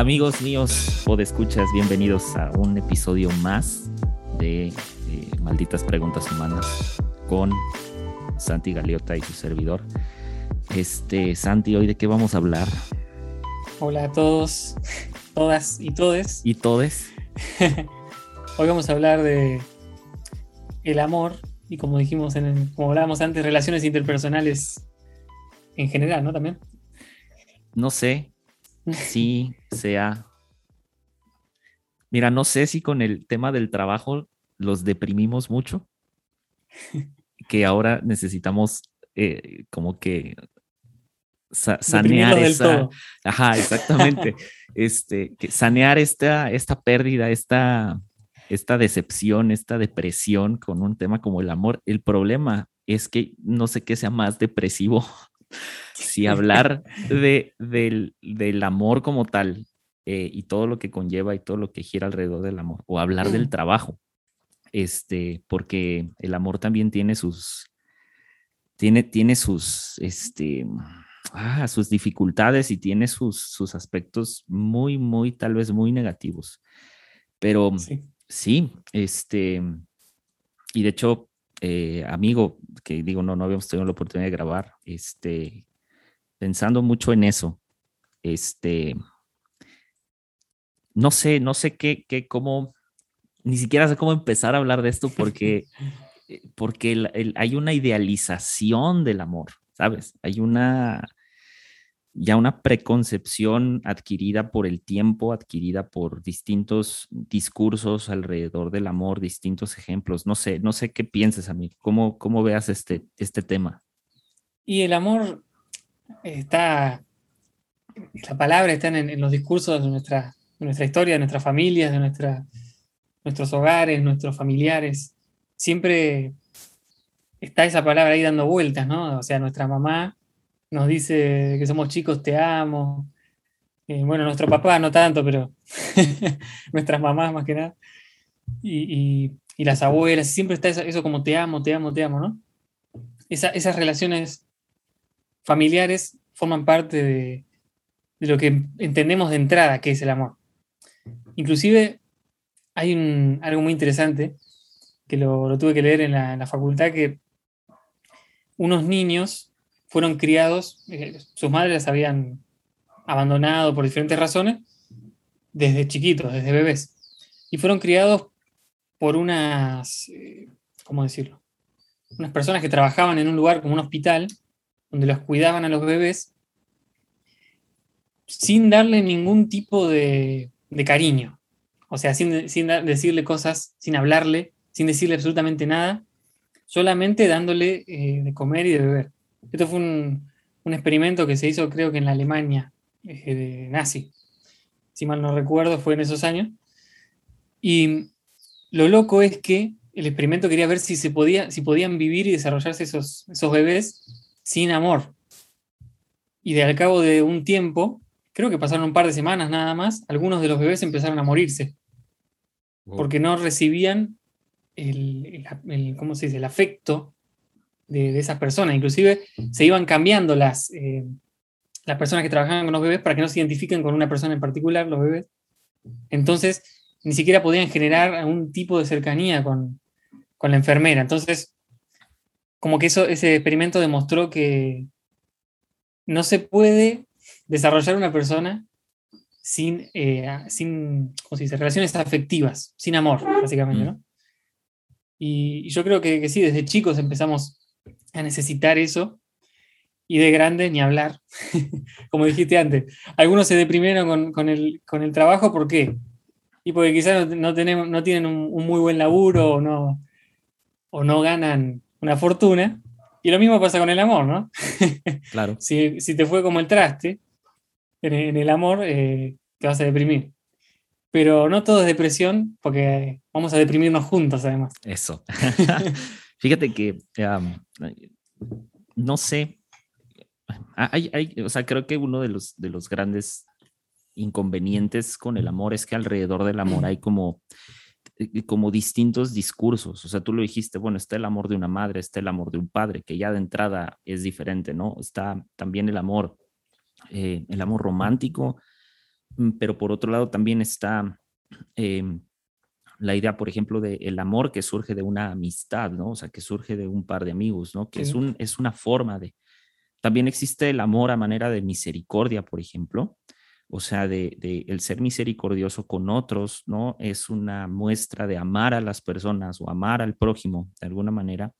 Amigos míos, escuchas, bienvenidos a un episodio más de eh, Malditas Preguntas Humanas con Santi Galeota y su servidor. Este, Santi, ¿hoy de qué vamos a hablar? Hola a todos, todas y todes. Y todes. hoy vamos a hablar de el amor y como dijimos, en como hablábamos antes, relaciones interpersonales en general, ¿no? También. No sé si sea... Mira, no sé si con el tema del trabajo los deprimimos mucho, que ahora necesitamos eh, como que sanear esa... Ajá, exactamente. este, que sanear esta, esta pérdida, esta, esta decepción, esta depresión con un tema como el amor. El problema es que no sé qué sea más depresivo, si hablar de, del, amor como tal eh, y todo lo que conlleva y todo lo que gira alrededor del amor, o hablar del trabajo, este, porque el amor también tiene sus, tiene, tiene sus, este, ah, sus dificultades y tiene sus, sus aspectos muy, muy, tal vez muy negativos. Pero Sí, este, y de hecho, eh, amigo, que digo, no, no habíamos tenido la oportunidad de grabar, este, pensando mucho en eso, este, no sé, no sé qué, qué, cómo, ni siquiera sé cómo empezar a hablar de esto porque, eh, porque hay una idealización del amor, ¿sabes? Hay una, ya una preconcepción adquirida por el tiempo, adquirida por distintos discursos alrededor del amor, distintos ejemplos. No sé, no sé qué pienses a mí, cómo, cómo veas este, este tema. Y el amor está, la palabra está en, los discursos de nuestra, nuestra historia, de nuestras familias, de nuestra, nuestros hogares, nuestros familiares. Siempre está esa palabra ahí dando vueltas, ¿no? O sea, nuestra mamá nos dice que somos chicos, te amo. Eh, bueno, nuestro papá no tanto, pero nuestras mamás más que nada. Y, las abuelas, siempre está eso, como te amo, te amo, te amo, ¿no? esas relaciones familiares forman parte de, lo que entendemos de entrada que es el amor. Inclusive hay algo muy interesante que lo, tuve que leer en la, en la facultad, que unos niños fueron criados, eh, sus madres las habían abandonado por diferentes razones desde chiquitos, desde bebés. Y fueron criados por unas, eh, ¿cómo decirlo? Unas personas que trabajaban en un lugar como un hospital, donde los cuidaban a los bebés, sin darle ningún tipo de, cariño. O sea, sin, decirle cosas, sin hablarle, sin decirle absolutamente nada, solamente dándole eh, de comer y de beber. Esto fue un, experimento que se hizo creo que en la Alemania eh, de nazi. Si mal no recuerdo, fue en esos años. Y lo loco es que el experimento quería ver si, se podía, si podían vivir y desarrollarse esos, esos bebés sin amor. Y de al cabo de un tiempo, creo que pasaron un par de semanas nada más, algunos de los bebés empezaron a morirse. Porque no recibían el, ¿cómo se dice? el afecto de, esas personas. Inclusive se iban cambiando las, eh, las personas que trabajaban con los bebés para que no se identifiquen con una persona en particular, los bebés. Entonces, ni siquiera podían generar algún tipo de cercanía con, la enfermera. Entonces, como que eso, ese experimento demostró que no se puede desarrollar una persona sin, eh, sin relaciones afectivas, sin amor, básicamente, ¿no? Mm. Y, yo creo que, que, sí, desde chicos empezamos a necesitar eso. Y de grande ni hablar, como dijiste antes. Algunos se deprimieron con, el, trabajo, ¿por qué? Y porque quizás no, tenemos, no tienen un, muy buen laburo o no, o no ganan una fortuna. Y lo mismo pasa con el amor, ¿no? Claro. si, te fue como el traste en, el amor, eh, te vas a deprimir. Pero no todo es depresión, porque vamos a deprimirnos juntos, además. Eso. Fíjate que, no sé, hay, o sea, creo que uno de los, de los grandes inconvenientes con el amor es que alrededor del amor hay como, eh, como distintos discursos. O sea, tú lo dijiste, bueno, está el amor de una madre, está el amor de un padre, que ya de entrada es diferente, ¿no? Está también el amor, eh, el amor romántico, mm, pero por otro lado también está em, la idea, por ejemplo, del amor que surge de una amistad, ¿no? O sea, que surge de un par de amigos, ¿no? Que es, un, es una forma de... También existe el amor a manera de misericordia, por ejemplo, o sea, de, de, el ser misericordioso con otros, ¿no? Es una muestra de amar a las personas o amar al prójimo de alguna manera.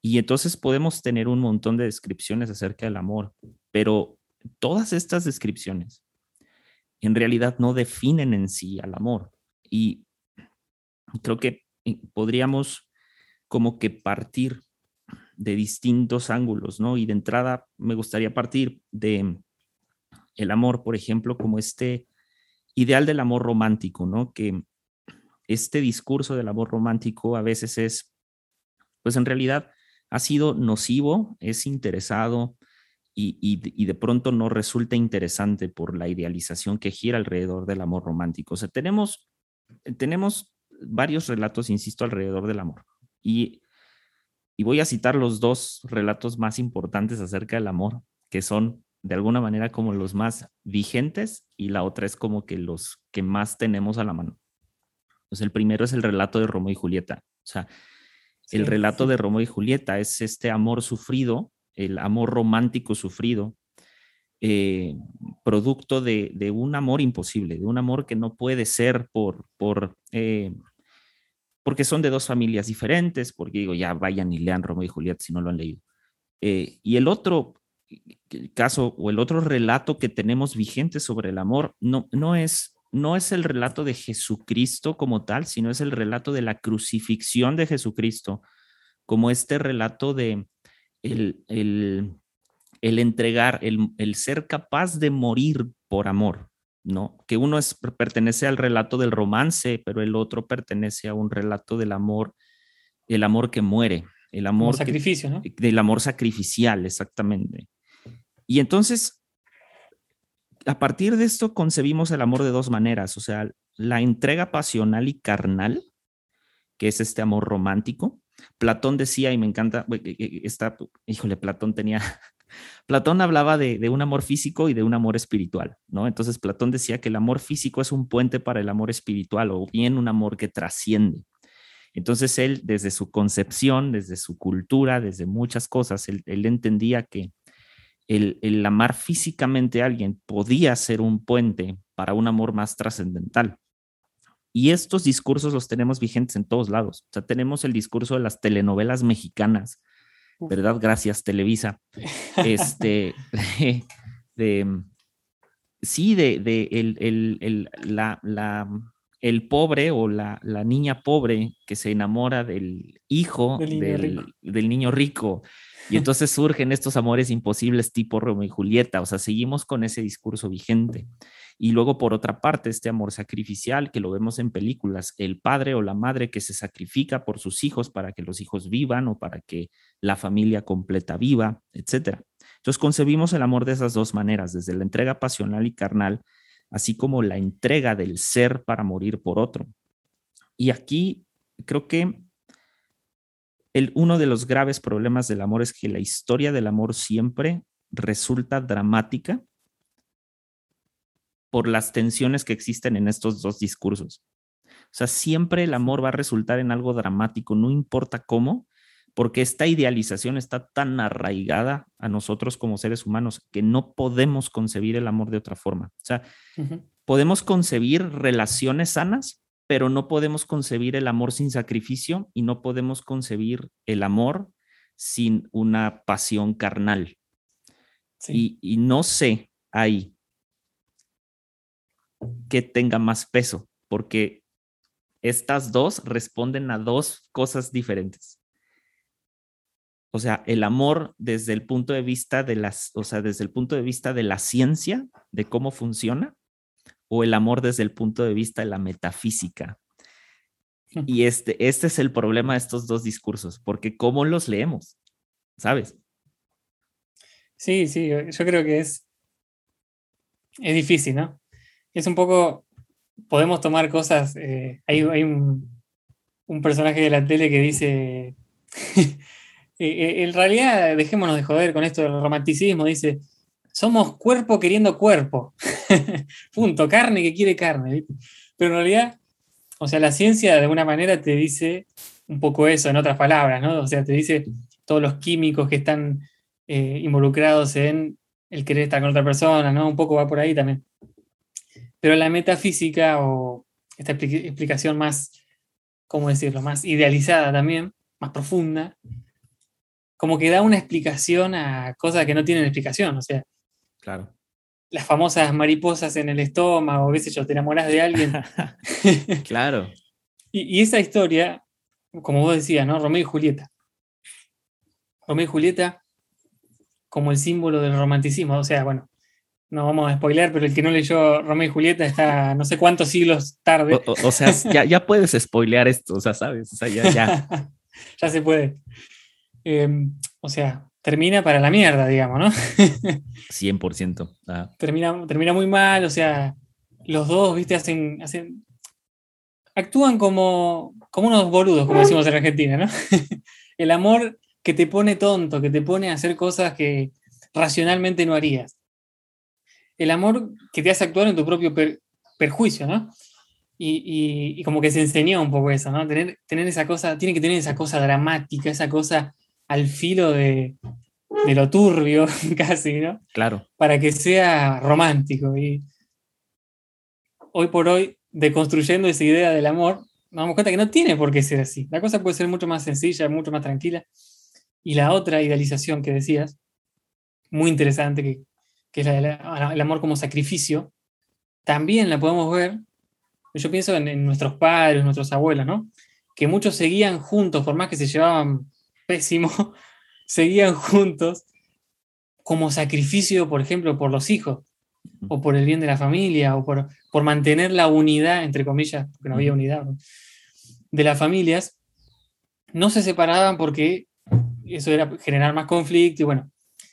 Y entonces podemos tener un montón de descripciones acerca del amor, pero todas estas descripciones en realidad no definen en sí al amor. Y creo que eh, podríamos como que partir de distintos ángulos, ¿no? Y de entrada me gustaría partir de el amor, por ejemplo, como este ideal del amor romántico, ¿no? Que este discurso del amor romántico a veces es, pues en realidad ha sido nocivo, es interesado y, y, de pronto no resulta interesante por la idealización que gira alrededor del amor romántico. O sea, tenemos, tenemos varios relatos, insisto, alrededor del amor. Y, y voy a citar los dos relatos más importantes acerca del amor, que son de alguna manera como los más vigentes y la otra es como que los que más tenemos a la mano. Pues el primero es el relato de Romeo y Julieta. O sea, el relato de Romeo y Julieta es este amor sufrido, el amor romántico sufrido, eh, producto de, un amor imposible, de un amor que no puede ser por, por eh, porque son de dos familias diferentes, porque digo, ya vayan y lean Romeo y Julieta si no lo han leído. Eh, y el otro caso o el otro relato que tenemos vigente sobre el amor no, no, es, no es el relato de Jesucristo como tal, sino es el relato de la crucifixión de Jesucristo, como este relato de el, el, el entregar, el, el ser capaz de morir por amor. ¿no? Que uno es, pertenece al relato del romance, pero el otro pertenece a un relato del amor, el amor que muere, el amor... sacrificio, ¿no? Del amor sacrificial, exactamente. Y entonces, a partir de esto concebimos el amor de dos maneras, o sea, la entrega pasional y carnal, que es este amor romántico. Platón decía, y me encanta, está, híjole, Platón tenía Platón hablaba de, un amor físico y de un amor espiritual, ¿no? Entonces Platón decía que el amor físico es un puente para el amor espiritual o bien un amor que trasciende. Entonces él, desde su concepción, desde su cultura, desde muchas cosas, él, entendía que el, el, amar físicamente a alguien podía ser un puente para un amor más trascendental. Y estos discursos los tenemos vigentes en todos lados. O sea, tenemos el discurso de las telenovelas mexicanas, ¿verdad? Gracias, Televisa. Este, de, sí, de, de el, el, el, la, la, el, pobre o la, la, niña pobre que se enamora del hijo del niño, del niño rico. Y entonces surgen estos amores imposibles tipo Romeo y Julieta. O sea, seguimos con ese discurso vigente. Y luego, por otra parte, este amor sacrificial que lo vemos en películas, el padre o la madre que se sacrifica por sus hijos para que los hijos vivan o para que la familia completa viva, etc. Entonces concebimos el amor de esas dos maneras, desde la entrega pasional y carnal, así como la entrega del ser para morir por otro. Y aquí creo que el, uno de los graves problemas del amor es que la historia del amor siempre resulta dramática por las tensiones que existen en estos dos discursos. O sea, siempre el amor va a resultar en algo dramático, no importa cómo, porque esta idealización está tan arraigada a nosotros como seres humanos que no podemos concebir el amor de otra forma. O sea, podemos concebir relaciones sanas, pero no podemos concebir el amor sin sacrificio y no podemos concebir el amor sin una pasión carnal. Y, y no sé ahí que tenga más peso, porque estas dos responden a dos cosas diferentes. O sea, el amor desde el punto de vista de las, o sea, desde el punto de vista de la ciencia, de cómo funciona, o el amor desde el punto de vista de la metafísica. Y este, este es el problema de estos dos discursos, porque ¿cómo los leemos? ¿Sabes? Sí, sí, yo creo que es, es difícil, ¿no? Es un poco, podemos tomar cosas, eh, hay, un, personaje de la tele que dice, eh, eh, en realidad dejémonos de joder con esto del romanticismo, dice, somos cuerpo queriendo cuerpo. Punto, carne que quiere carne. Pero en realidad, o sea, la ciencia de alguna manera te dice un poco eso, en otras palabras, ¿no? O sea, te dice todos los químicos que están involucrados en el querer estar con otra persona, ¿no? Un poco va por ahí también. Pero la metafísica o esta explicación más, ¿cómo decirlo?, más idealizada también, más profunda, como que da una explicación a cosas que no tienen explicación, o sea. Claro. Las famosas mariposas en el estómago, qué sé yo, te enamoras de alguien. claro. Y, y, esa historia, como vos decías, ¿no? Romeo y Julieta. Romeo y Julieta como el símbolo del romanticismo, o sea, bueno, no vamos a spoiler, pero el que no leyó Romeo y Julieta está no sé cuántos siglos tarde. O, sea, ya, puedes spoilear esto, o sea, ¿sabes? O sea, ya, ya. ya se puede. Em, o sea, termina para la mierda, digamos, ¿no? 100%. Ah. Termina, termina muy mal, o sea, los dos, viste, hacen, hacen actúan como, como unos boludos, como decimos en Argentina, ¿no? el amor que te pone tonto, que te pone a hacer cosas que racionalmente no harías el amor que te hace actuar en tu propio perjuicio, ¿no? Y, como que se enseñó un poco eso, ¿no? Tener, tener esa cosa, tiene que tener esa cosa dramática, esa cosa al filo de, lo turbio, casi, ¿no? Claro. Para que sea romántico. Y hoy por hoy, deconstruyendo esa idea del amor, nos damos cuenta que no tiene por qué ser así. La cosa puede ser mucho más sencilla, mucho más tranquila. Y la otra idealización que decías, muy interesante, que que es el amor como sacrificio, también la podemos ver, yo pienso en, nuestros padres, nuestros abuelos, ¿no? Que muchos seguían juntos, por más que se llevaban pésimo, seguían juntos como sacrificio, por ejemplo, por los hijos, o por el bien de la familia, o por, por mantener la unidad, entre comillas, porque no había unidad, de las familias, no se separaban porque eso era generar más conflicto y bueno,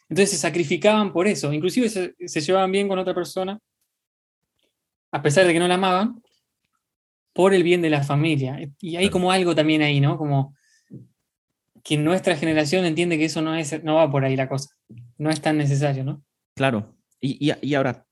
entonces se sacrificaban por eso, inclusive se, llevaban bien con otra persona, a pesar de que no la amaban, por el bien de la familia. Y hay como algo también ahí, ¿no? Como que nuestra generación entiende que eso no, es, no va por ahí la cosa, no es tan necesario, ¿no? Claro. Y, y, y ahora,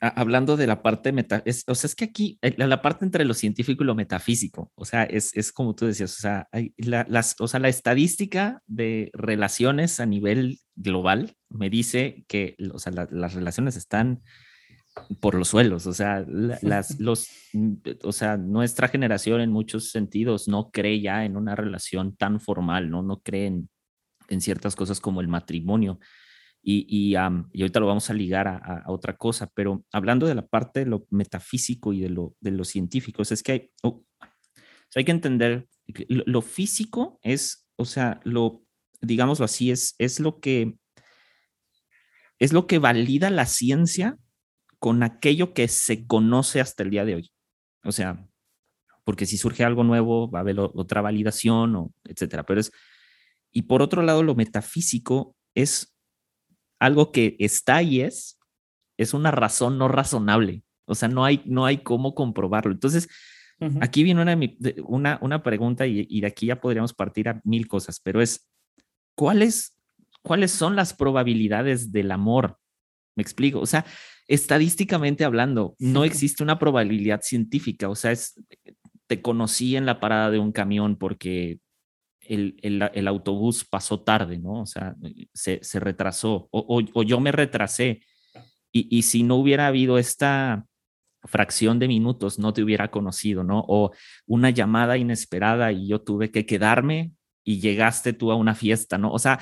hablando de la parte meta, o sea, es que aquí eh, la, parte entre lo científico y lo metafísico, o sea, es, es como tú decías, o sea, hay la, las, o sea, la estadística de relaciones a nivel global me dice que, o sea, las relaciones están por los suelos, o sea, las, los, mm, o sea, nuestra generación en muchos sentidos no cree ya en una relación tan formal, ¿no? No creen en ciertas cosas como el matrimonio. Y, y, ahorita lo vamos a ligar a, otra cosa, pero hablando de la parte de lo metafísico y de lo, de lo científico, es que hay, oh, hay que entender que lo, físico es, o sea, lo, digámoslo así, es, es lo que es lo que valida la ciencia con aquello que se conoce hasta el día de hoy. O sea, porque si surge algo nuevo, va a haber otra validación, o etcétera. Pero es, y por otro lado, lo metafísico es algo que está y es, es una razón no razonable. O sea, no hay, no hay cómo comprobarlo. Entonces, aquí viene una, una, una pregunta y, de aquí ya podríamos partir a mil cosas, pero es, ¿cuáles, ¿cuáles son las probabilidades del amor? Me explico. O sea, estadísticamente hablando, no existe una probabilidad científica. O sea, es, te conocí en la parada de un camión porque el, autobús pasó tarde, ¿no? O sea, se, retrasó o, yo me retrasé. Y, si no hubiera habido esta fracción de minutos, no te hubiera conocido, ¿no? O una llamada inesperada y yo tuve que quedarme y llegaste tú a una fiesta, ¿no? O sea,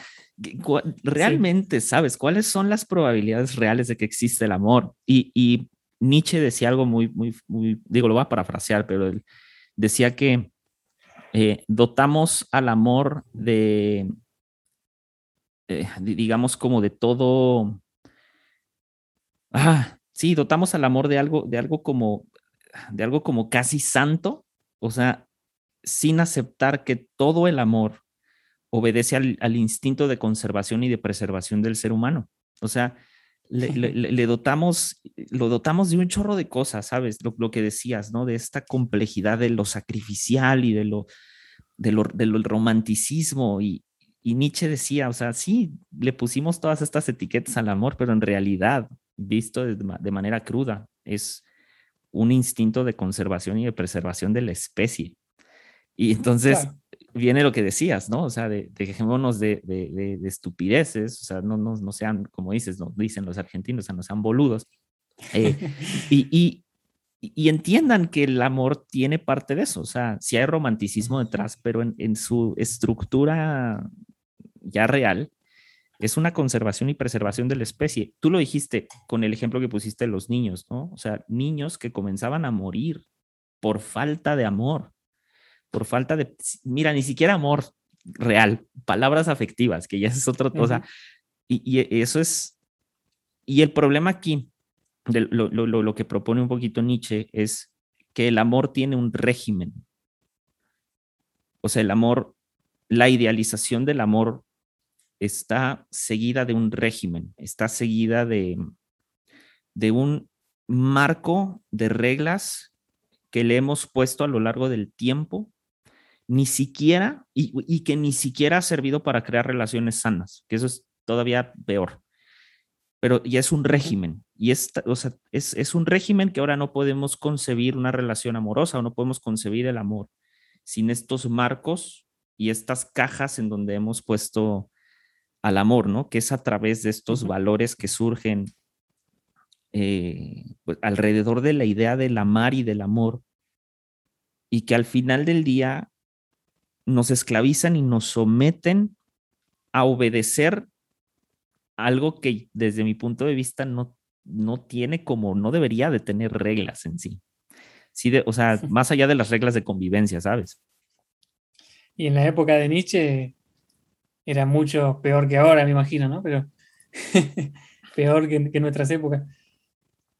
realmente, ¿sabes? ¿Cuáles son las probabilidades reales de que existe el amor? Y, y Nietzsche decía algo muy, muy, muy, digo, lo voy a parafrasear, pero él decía que eh, dotamos al amor de, eh, digamos, como de todo. Ah, sí, dotamos al amor de algo, de algo como, de algo como casi santo, o sea, sin aceptar que todo el amor obedece al, instinto de conservación y de preservación del ser humano. O sea, le, dotamos, lo dotamos de un chorro de cosas, ¿sabes? Lo, lo, que decías, ¿no? De esta complejidad de lo sacrificial y de lo, de lo, del romanticismo y, y Nietzsche decía, o sea, sí, le pusimos todas estas etiquetas al amor, pero en realidad, visto de, de manera cruda, es un instinto de conservación y de preservación de la especie. Y entonces viene lo que decías, ¿no? O sea, de, dejémonos de, de, estupideces, o sea, no, no, no, sean, como dices, no, dicen los argentinos, o sea, no sean boludos. Eh, y, y, y, entiendan que el amor tiene parte de eso, o sea, sí hay romanticismo detrás, pero en, en su estructura ya real, es una conservación y preservación de la especie. Tú lo dijiste con el ejemplo que pusiste de los niños, ¿no? O sea, niños que comenzaban a morir por falta de amor, por falta de, mira, ni siquiera amor real, palabras afectivas, que ya es otra cosa. y, eso es, y el problema aquí, de lo, lo, lo que propone un poquito Nietzsche, es que el amor tiene un régimen. O sea, el amor, la idealización del amor está seguida de un régimen, está seguida de, de un marco de reglas que le hemos puesto a lo largo del tiempo, ni siquiera, y, que ni siquiera ha servido para crear relaciones sanas, que eso es todavía peor. Pero ya es un régimen, y es, o sea, es, es un régimen que ahora no podemos concebir una relación amorosa o no podemos concebir el amor sin estos marcos y estas cajas en donde hemos puesto al amor, ¿no? Que es a través de estos valores que surgen eh, pues, alrededor de la idea del amar y del amor, y que al final del día nos esclavizan y nos someten a obedecer algo que desde mi punto de vista no, no tiene como, no debería de tener reglas en sí. sí de, o sea, más allá de las reglas de convivencia, ¿sabes? Y en la época de Nietzsche era mucho peor que ahora, me imagino, ¿no? Pero peor que, en nuestras épocas,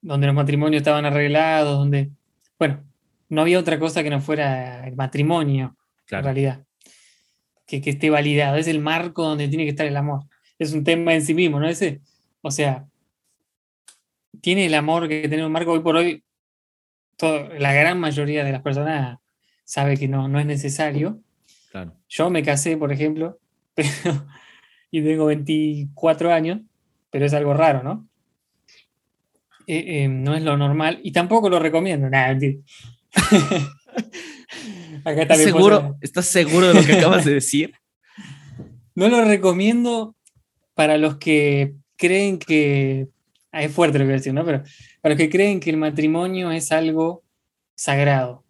donde los matrimonios estaban arreglados, donde, bueno, no había otra cosa que no fuera el matrimonio, en realidad, que, que esté validado, es el marco donde tiene que estar el amor. Es un tema en sí mismo, ¿no? Ese, o sea, tiene el amor que tiene un marco hoy por hoy, la gran mayoría de las personas sabe que no, no es necesario. Yo me casé, por ejemplo, y tengo 24 años, pero es algo raro, ¿no? Eh, eh, no es lo normal y tampoco lo recomiendo. Nada, ¿Estás, seguro, ¿Estás seguro de lo que acabas de decir? No lo recomiendo para los que creen que. Ah, es fuerte lo que voy a decir, ¿no? Pero para los que creen que el matrimonio es algo sagrado.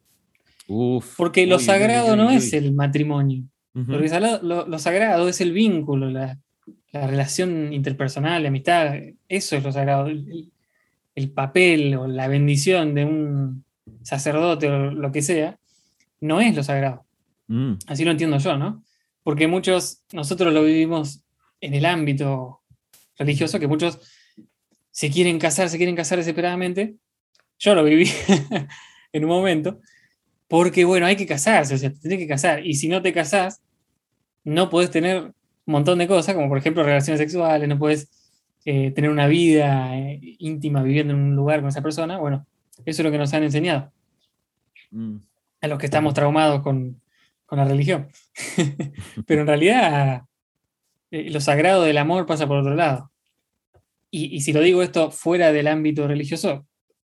Porque lo sagrado no es el matrimonio. Porque lo, sagrado es el vínculo, la, relación interpersonal, la amistad, eso es lo sagrado. El, papel o la bendición de un sacerdote o lo que sea, no es lo sagrado. Mm. Así lo entiendo yo, ¿no? Porque muchos, nosotros lo vivimos en el ámbito religioso, que muchos se quieren casar, se quieren casar desesperadamente. Yo lo viví en un momento, porque bueno, hay que casarse, o sea, te tienes que casar. Y si no te casás, no puedes tener un montón de cosas, como por ejemplo relaciones sexuales, no puedes eh, tener una vida eh, íntima viviendo en un lugar con esa persona. Bueno, eso es lo que nos han enseñado. Mm. A los que estamos traumados con, la religión. Pero en realidad, eh, lo sagrado del amor pasa por otro lado. Y, y si lo digo esto fuera del ámbito religioso,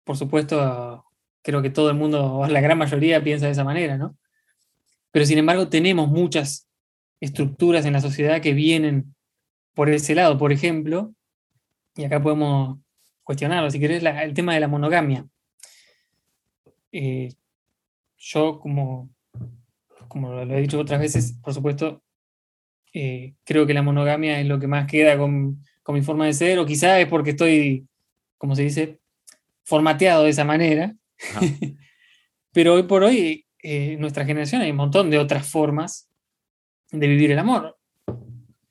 por supuesto, creo que todo el mundo, o la gran mayoría, piensa de esa manera, ¿no? Pero sin embargo, tenemos muchas estructuras en la sociedad que vienen por ese lado. Por ejemplo, y acá podemos cuestionarlo, si querés, el tema de la monogamia. Eh, yo, como, como lo he dicho otras veces, por supuesto, eh, creo que la monogamia es lo que más queda con, mi forma de ser, o quizás es porque estoy, como se dice, formateado de esa manera. Pero hoy por hoy, eh, en nuestra generación hay un montón de otras formas de vivir el amor,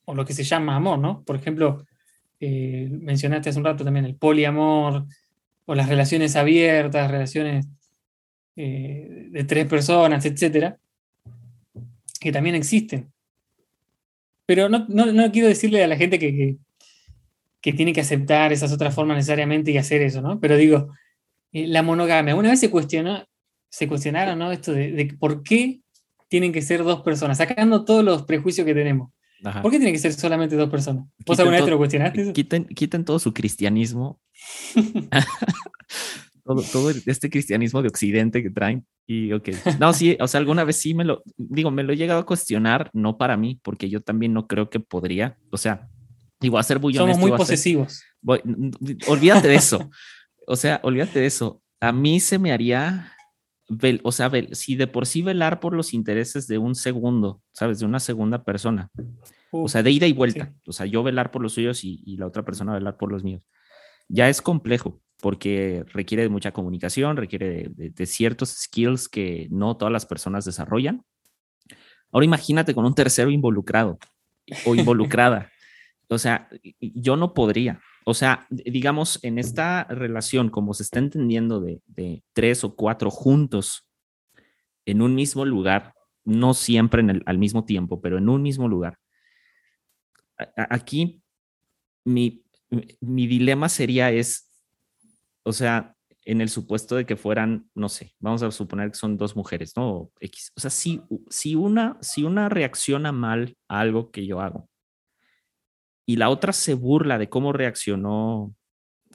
o lo que se llama amor, ¿no? Por ejemplo, eh, mencionaste hace un rato también el poliamor, o las relaciones abiertas, relaciones eh, de tres personas, etcétera, que también existen. Pero no, quiero decirle a la gente que, que, tiene que aceptar esas otras formas necesariamente y hacer eso, ¿no? Pero digo, eh, la monogamia, una vez se cuestionó, se cuestionaron, ¿no? Esto de, de por qué tienen que ser dos personas, sacando todos los prejuicios que tenemos. ¿Por qué tiene que ser solamente dos personas? ¿Vos alguna vez te lo cuestionaste? Quiten, quiten todo su cristianismo. todo, todo, este cristianismo de occidente que traen. Y ok, no, sí, o sea, alguna vez sí me lo, digo, me lo he llegado a cuestionar, no para mí, porque yo también no creo que podría, o sea, digo, a ser muy Somos muy posesivos. olvídate de eso, o sea, olvídate de eso. A mí se me haría, o sea, si de por sí velar por los intereses de un segundo, ¿sabes? De una segunda persona, o sea, de ida y vuelta, o sea, yo velar por los suyos y, y la otra persona velar por los míos, ya es complejo porque requiere de mucha comunicación, requiere de, ciertos skills que no todas las personas desarrollan. Ahora imagínate con un tercero involucrado o involucrada. o sea, yo no podría. O sea, digamos, en esta relación, como se está entendiendo de, tres o cuatro juntos en un mismo lugar, no siempre en el, al mismo tiempo, pero en un mismo lugar. aquí mi, mi dilema sería es, o sea, en el supuesto de que fueran, no sé, vamos a suponer que son dos mujeres, ¿no? X. O sea, si, si, una, si una reacciona mal a algo que yo hago y la otra se burla de cómo reaccionó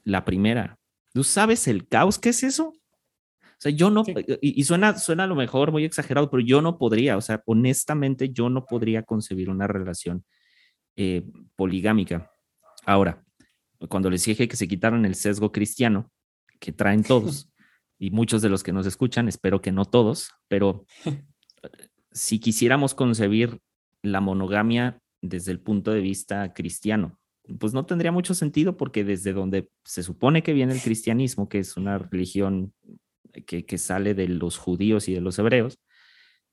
la primera, ¿tú sabes el caos que es eso? O sea, yo no, y, suena, suena a lo mejor muy exagerado, pero yo no podría, o sea, honestamente yo no podría concebir una relación eh, poligámica. Ahora, cuando les dije que se quitaran el sesgo cristiano, que traen todos y muchos de los que nos escuchan, espero que no todos, pero si quisiéramos concebir la monogamia desde el punto de vista cristiano, pues no tendría mucho sentido porque desde donde se supone que viene el cristianismo, que es una religión que, que sale de los judíos y de los hebreos,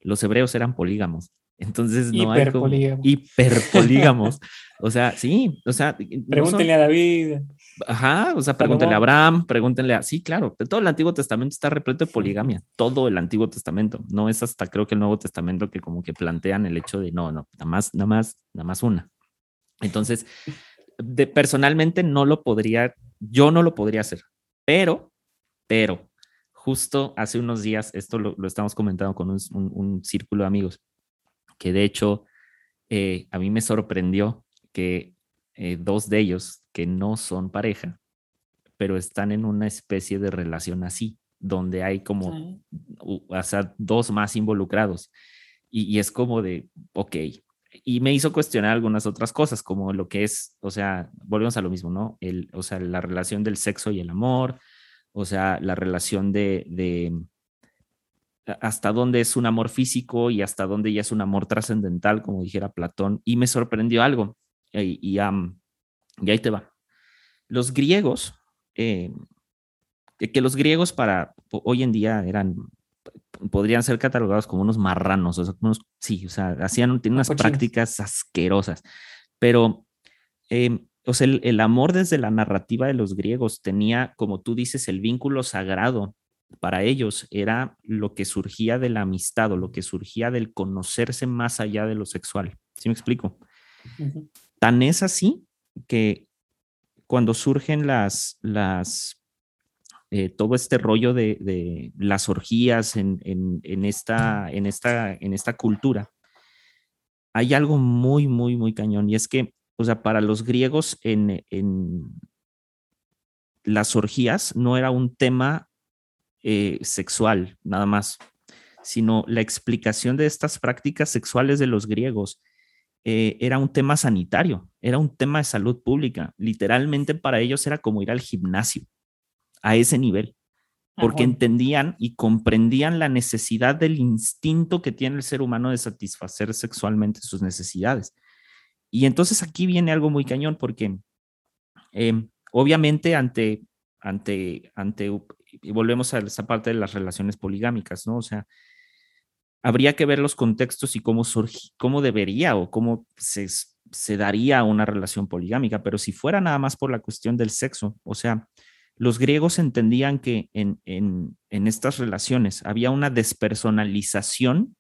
los hebreos eran polígamos. Entonces no hay como hiperpolígamos. o sea, sí, o sea, pregúntenle a David. Ajá, o sea, pregúntenle a Abraham, pregúntenle a, sí, claro, todo el Antiguo Testamento está repleto de poligamia, todo el Antiguo Testamento, no es hasta creo que el Nuevo Testamento que como que plantean el hecho de no, no, nada más, nada más, nada más una. Entonces, de, personalmente no lo podría, yo no lo podría hacer, pero, pero, justo hace unos días, esto lo, estamos comentando con un círculo de amigos, que de hecho eh, a mí me sorprendió que eh, dos de ellos, que no son pareja, pero están en una especie de relación así, donde hay como, o sea, dos más involucrados. Y, es como de, ok. Y me hizo cuestionar algunas otras cosas, como lo que es, o sea, volvemos a lo mismo, ¿no? El, o sea, la relación del sexo y el amor, o sea, la relación de, de hasta dónde es un amor físico y hasta dónde ya es un amor trascendental, como dijera Platón, y me sorprendió algo, y, y, ahí te va. Los griegos, eh, que los griegos para hoy en día eran, podrían ser catalogados como unos marranos, o sea, unos, sí, o sea, hacían, tienen unas prácticas asquerosas, pero... Eh, o sea, el, el amor desde la narrativa de los griegos tenía, como tú dices, el vínculo sagrado para ellos era lo que surgía de la amistad o lo que surgía del conocerse más allá de lo sexual. ¿Sí me explico? Tan es así que cuando surgen las, eh, todo este rollo de, las orgías en, esta, cultura, hay algo muy, muy, muy cañón y es que, para los griegos las orgías no era un tema eh, sexual, nada más, sino la explicación de estas prácticas sexuales de los griegos eh, era un tema sanitario, era un tema de salud pública. Literalmente para ellos era como ir al gimnasio, a ese nivel, porque entendían y comprendían la necesidad del instinto que tiene el ser humano de satisfacer sexualmente sus necesidades. Y entonces aquí viene algo muy cañón, porque em, obviamente ante, ante, ante y volvemos a esa parte de las relaciones poligámicas, ¿no? O sea, habría que ver los contextos y cómo cómo debería o cómo se, se daría una relación poligámica, pero si fuera nada más por la cuestión del sexo, o sea, los griegos entendían que en, en, en estas relaciones había una despersonalización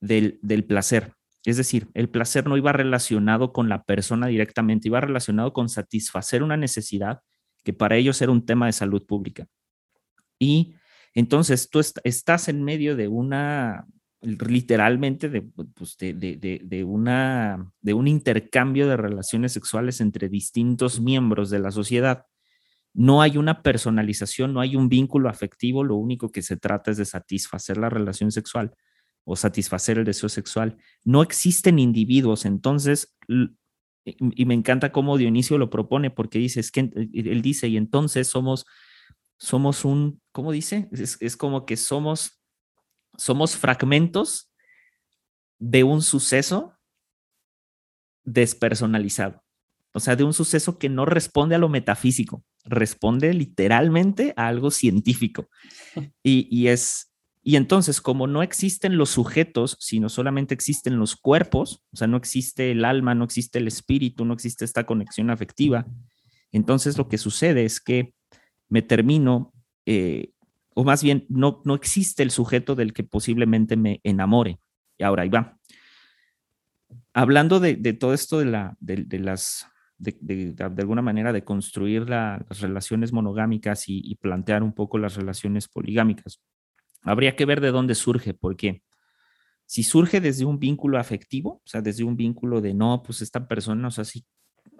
del, del placer. Es decir, el placer no iba relacionado con la persona directamente, iba relacionado con satisfacer una necesidad que para ellos era un tema de salud pública. Y entonces tú estás en medio de una, literalmente pues, de, de, una, de un intercambio de relaciones sexuales entre distintos miembros de la sociedad. No hay una personalización, no hay un vínculo afectivo, lo único que se trata es de satisfacer la relación sexual o satisfacer el deseo sexual. No existen individuos, entonces, y me encanta cómo Dionisio lo propone, porque dice, es que él dice, y entonces somos, somos un, ¿cómo dice? Es, como que somos, somos fragmentos de un suceso despersonalizado. O sea, de un suceso que no responde a lo metafísico, responde literalmente a algo científico. Y, y, es, y entonces, como no existen los sujetos, sino solamente existen los cuerpos, o sea, no existe el alma, no existe el espíritu, no existe esta conexión afectiva, entonces lo que sucede es que me termino, eh, o más bien, no, no existe el sujeto del que posiblemente me enamore. Y ahora ahí va. Hablando de, todo esto de, la, de las de, alguna manera de construir las relaciones monogámicas y, plantear un poco las relaciones poligámicas. Habría que ver de dónde surge, porque si surge desde un vínculo afectivo, o sea, desde un vínculo de no, pues esta persona, o sea, sí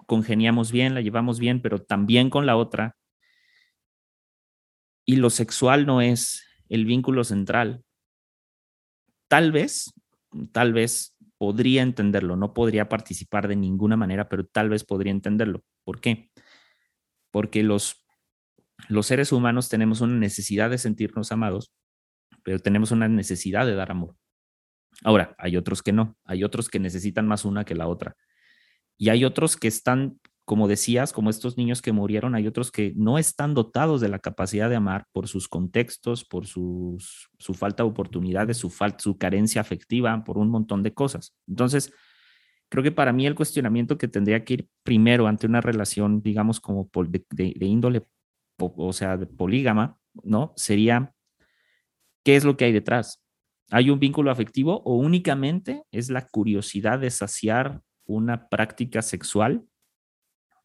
congeniamos bien, la llevamos bien, pero también con la otra, y lo sexual no es el vínculo central, tal vez, tal vez podría entenderlo, no podría participar de ninguna manera, pero tal vez podría entenderlo. ¿Por qué? Porque los, los seres humanos tenemos una necesidad de sentirnos amados, pero tenemos una necesidad de dar amor. Ahora, hay otros que no, hay otros que necesitan más una que la otra. Y hay otros que están como decías, como estos niños que murieron, hay otros que no están dotados de la capacidad de amar por sus contextos, por su falta de oportunidades, su, su carencia afectiva, por un montón de cosas. Entonces, creo que para mí el cuestionamiento que tendría que ir primero ante una relación, digamos, como de, de índole, o sea, de polígama, ¿no? Sería, ¿qué es lo que hay detrás? ¿Hay un vínculo afectivo o únicamente es la curiosidad de saciar una práctica sexual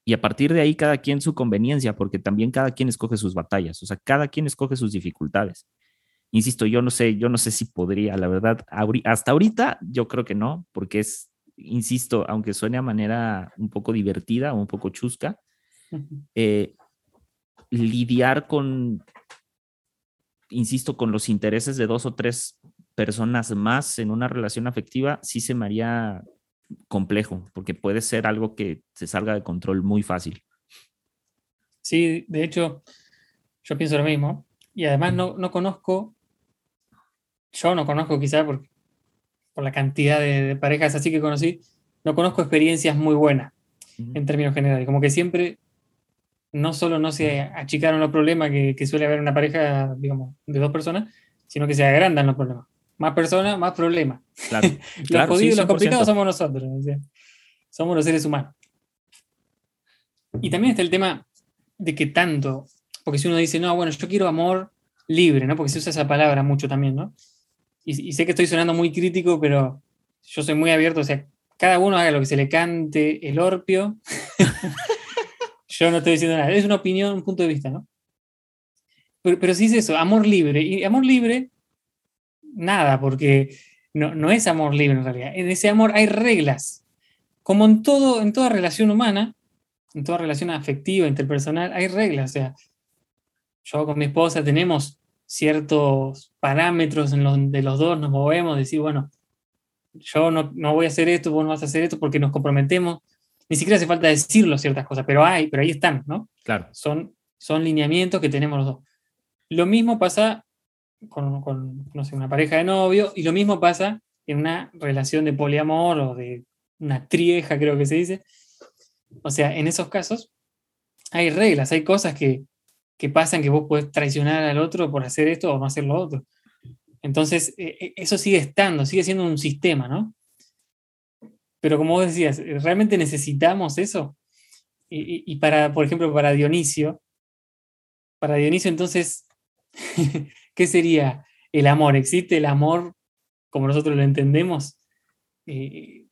y a partir de ahí cada quien su conveniencia, porque también cada quien escoge sus batallas, o sea, cada quien escoge sus dificultades. Insisto, yo no sé, yo no sé si podría, la verdad, hasta ahorita yo creo que no, porque es, insisto, aunque suene a manera un poco divertida o un poco chusca, eh, lidiar con, insisto, con los intereses de dos o tres personas más en una relación afectiva, sí se me haría complejo, porque puede ser algo que se salga de control muy fácil. Sí, de hecho, yo pienso lo mismo. Y además no, no conozco, yo no conozco quizá por, por la cantidad de, parejas así que conocí, no conozco experiencias muy buenas en términos generales. Como que siempre no solo no se achicaron los problemas que, que suele haber una pareja, digamos, de dos personas, sino que se agrandan los problemas. Más personas, más problemas. Claro, los jodidos, los complicados somos nosotros. somos los seres humanos. Y también está el tema de que tanto, porque si uno dice, no, bueno, yo quiero amor libre, ¿no? Porque se usa esa palabra mucho también, ¿no? Y, sé que estoy sonando muy crítico, pero yo soy muy abierto, o sea, cada uno haga lo que se le cante el orpio. yo no estoy diciendo nada, es una opinión, un punto de vista, ¿no? Pero, pero si es eso, amor libre. Y amor libre nada, porque no, es amor libre en realidad. En ese amor hay reglas. Como en, todo, en toda relación humana, en toda relación afectiva, interpersonal, hay reglas. O sea, yo con mi esposa tenemos ciertos parámetros en donde los dos nos movemos, decir, bueno, yo no, voy a hacer esto, vos no vas a hacer esto porque nos comprometemos. Ni siquiera hace falta decirlo ciertas cosas, pero hay, pero ahí están, ¿no? Claro. Son, son lineamientos que tenemos los dos. Lo mismo pasa con, no sé, una pareja de novio, y lo mismo pasa en una relación de poliamor o de una trieja, creo que se dice. O sea, en esos casos hay reglas, hay cosas que, que pasan que vos podés traicionar al otro por hacer esto o no hacer lo otro. Entonces, e, e, eso sigue estando, sigue siendo un sistema, ¿no? Pero como vos decías, ¿realmente necesitamos eso? Y, y para, por ejemplo, para Dionisio, para Dionisio entonces ¿Qué sería el amor? ¿Existe el amor como nosotros lo entendemos? Eh,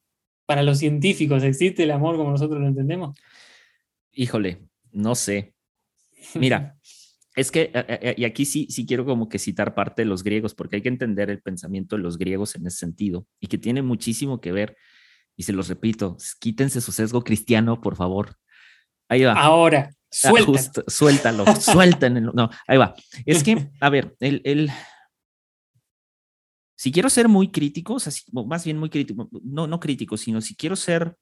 para los científicos, ¿existe el amor como nosotros lo entendemos? Híjole, no sé. Mira, es que, y aquí sí, sí quiero como que citar parte de los griegos, porque hay que entender el pensamiento de los griegos en ese sentido, y que tiene muchísimo que ver, y se los repito, quítense su sesgo cristiano, por favor. Ahí va. Ahora, suéltalo. suéltalo, suéltenlo. No, ahí va. Es que, a ver, el, el, si quiero ser muy crítico, o sea, más bien muy crítico, no, no crítico, sino si quiero ser,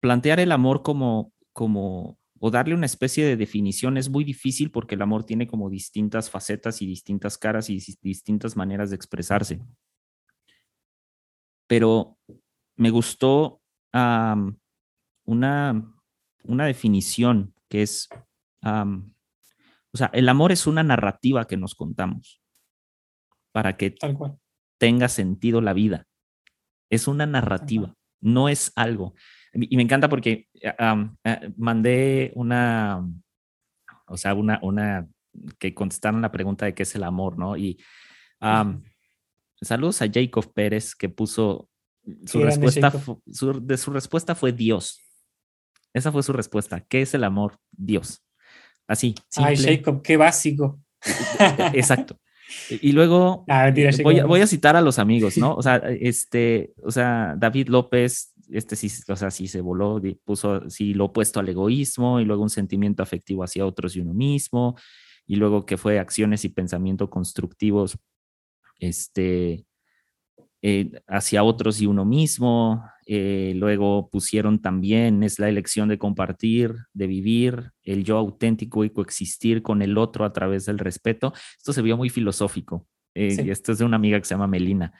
plantear el amor como, como, o darle una especie de definición es muy difícil porque el amor tiene como distintas facetas y distintas caras y distintas maneras de expresarse. Pero me gustó una, una definición que es, o sea, el amor es una narrativa que nos contamos para que tenga sentido la vida. Es una narrativa, no es algo. Y me encanta porque eh, mandé una, o sea, una, una que contestaron la pregunta de qué es el amor, ¿no? Y saludos a Jacob Pérez que puso su respuesta, de su respuesta fue Dios. Esa fue su respuesta. ¿Qué es el amor? Dios. Así. Ay, Jacob, qué básico. Exacto. Y luego ah, voy, a citar a los amigos, ¿no? O sea, este, o sea, David López, este sí, o sea, sí se voló, puso sí lo opuesto al egoísmo y luego un sentimiento afectivo hacia otros y uno mismo, y luego que fue acciones y pensamiento constructivos, este, eh, hacia otros y uno mismo. Eh, luego pusieron también, es la elección de compartir, de vivir, el yo auténtico y coexistir con el otro a través del respeto. Esto se vio muy filosófico. Eh, y esto es de una amiga que se llama Melina,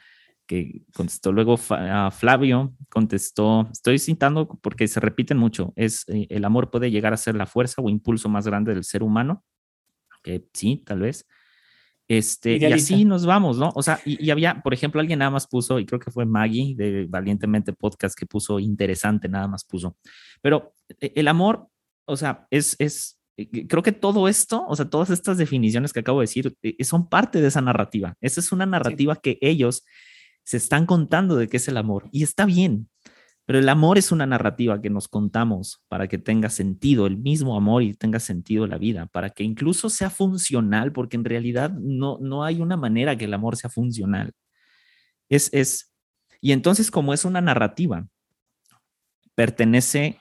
que contestó. Luego Flavio contestó, estoy citando porque se repiten mucho, es el amor puede llegar a ser la fuerza o impulso más grande del ser humano. Que sí, tal vez. Este, y así nos vamos, ¿no? O sea, y, había, por ejemplo, alguien nada más puso, y creo que fue Maggie de Valientemente Podcast que puso interesante, nada más puso. Pero e, el amor, o sea, es, es, e, creo que todo esto, o sea, todas estas definiciones que acabo de decir, e, son parte de esa narrativa. Esa es una narrativa que ellos se están contando de qué es el amor y está bien. Pero el amor es una narrativa que nos contamos para que tenga sentido, el mismo amor y tenga sentido la vida, para que incluso sea funcional, porque en realidad no, no hay una manera que el amor sea funcional. Es, es, y entonces como es una narrativa, pertenece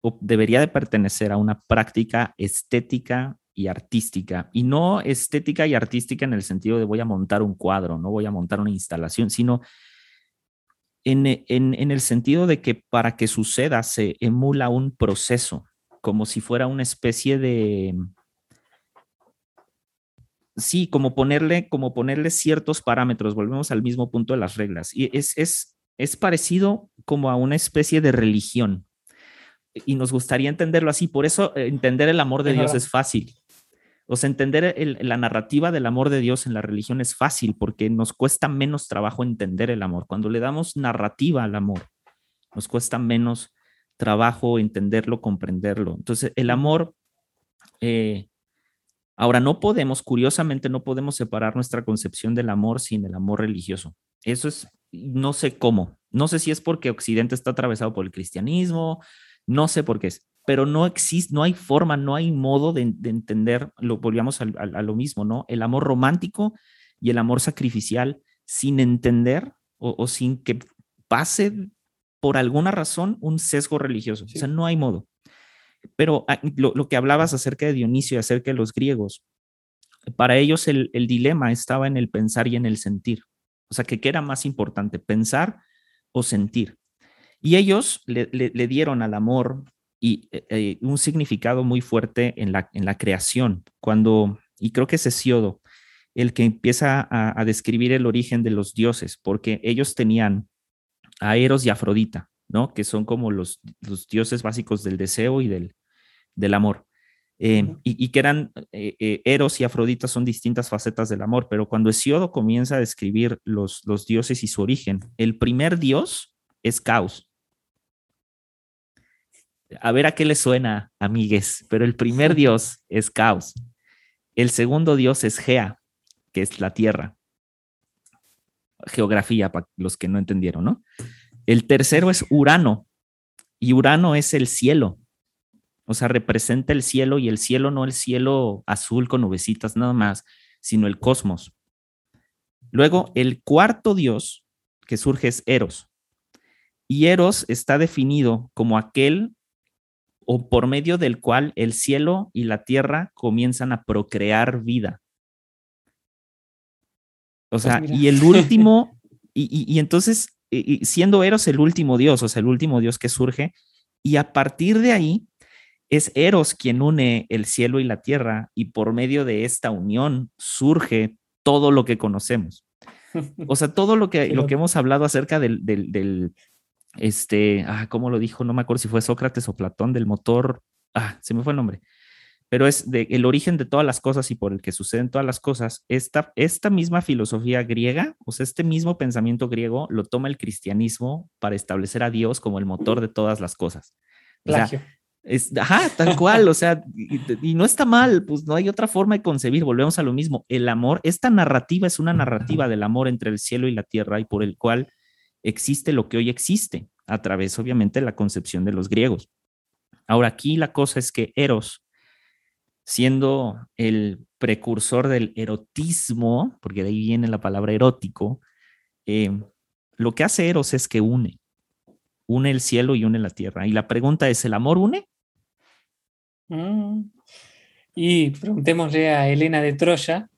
o debería de pertenecer a una práctica estética y artística, y no estética y artística en el sentido de voy a montar un cuadro, no voy a montar una instalación, sino en, el sentido de que para que suceda se emula un proceso, como si fuera una especie de, sí, como ponerle, como ponerle ciertos parámetros, volvemos al mismo punto de las reglas. Y es, es, es parecido como a una especie de religión. Y nos gustaría entenderlo así. Por eso eh, entender el amor de Dios es fácil. O sea, entender la narrativa del amor de Dios en la religión es fácil porque nos cuesta menos trabajo entender el amor. Cuando le damos narrativa al amor, nos cuesta menos trabajo entenderlo, comprenderlo. Entonces, el amor, eh, ahora no podemos, curiosamente, no podemos separar nuestra concepción del amor sin el amor religioso. Eso es, no sé cómo, no sé si es porque Occidente está atravesado por el cristianismo, no sé por qué es, pero no existe, no hay forma, no hay modo de, entender, lo volvíamos a, lo mismo, ¿no? El amor romántico y el amor sacrificial sin entender o, sin que pase por alguna razón un sesgo religioso. O sea, no hay modo. Pero ah, lo, que hablabas acerca de Dionisio y acerca de los griegos, para ellos el, dilema estaba en el pensar y en el sentir. O sea, que qué era más importante, pensar o sentir. Y ellos le, dieron al amor y eh, eh, un significado muy fuerte en la, en la creación. Cuando, y creo que es Hesiodo el que empieza a, describir el origen de los dioses, porque ellos tenían a Eros y Afrodita, ¿no? Que son como los, los dioses básicos del deseo y del, del amor. Eh, y, que eran Eros y Afrodita son distintas facetas del amor, pero cuando Hesiodo comienza a describir los, los dioses y su origen, el primer dios es Caos, a ver a qué le suena, amigues, pero el primer dios es caos. El segundo dios es Gea, que es la tierra. Geografía, para los que no entendieron, ¿no? El tercero es Urano, y Urano es el cielo. o sea, representa el cielo y el cielo no el cielo azul con nubecitas nada más, sino el cosmos. Luego, el cuarto dios que surge es Eros. Y Eros está definido como aquel o por medio del cual el cielo y la tierra comienzan a procrear vida. O pues sea, y el último, y, entonces, siendo Eros el último dios, o sea, el último dios que surge, y a partir de ahí es Eros quien une el cielo y la tierra, y por medio de esta unión surge todo lo que conocemos. O sea, todo lo que, lo que hemos hablado acerca del, del, este, ah, ¿cómo lo dijo? No me acuerdo si fue Sócrates o Platón, del motor, ah, se me fue el nombre, pero es de, el origen de todas las cosas y por el que suceden todas las cosas. Esta, esta misma filosofía griega, o sea, este mismo pensamiento griego lo toma el cristianismo para establecer a Dios como el motor de todas las cosas. O sea, es, ajá, tal cual, o sea, y, no está mal, pues no hay otra forma de concebir, volvemos a lo mismo, el amor, esta narrativa es una narrativa del amor entre el cielo y la tierra y por el cual existe lo que hoy existe, a través obviamente de la concepción de los griegos. Ahora aquí la cosa es que Eros, siendo el precursor del erotismo, porque de ahí viene la palabra erótico, eh, lo que hace Eros es que une, une el cielo y une la tierra. Y la pregunta es, ¿el amor une? Mm. Y preguntémosle a Elena de Troya.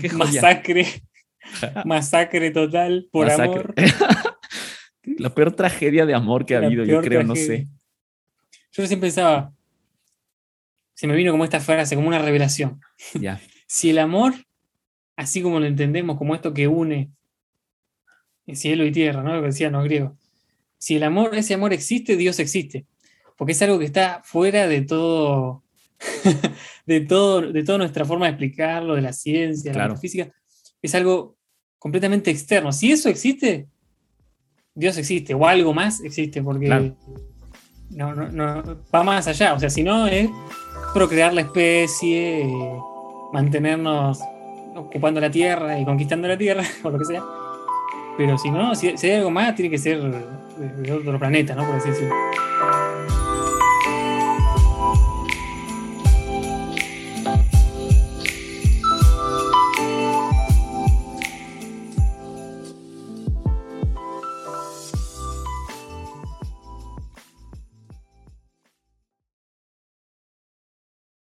qué Masacre. Masacre total por amor. La peor tragedia de amor que ha habido, yo creo, no sé. Yo siempre pensaba, se me vino como esta frase, como una revelación. Ya. si el amor, así como lo entendemos, como esto que une cielo y tierra, ¿no? Lo que decían los griegos. Si el amor, ese amor existe, Dios existe. Porque es algo que está fuera de todo, de todo, de toda nuestra forma de explicarlo, de la ciencia, de la física. Es algo completamente externo. Si eso existe, Dios existe, o algo más existe, porque no, no, va más allá. O sea, si no es procrear la especie, mantenernos ocupando la tierra y conquistando la tierra, o lo que sea. Pero si no, si, hay algo más, tiene que ser de, otro planeta, ¿no? Por así decirlo.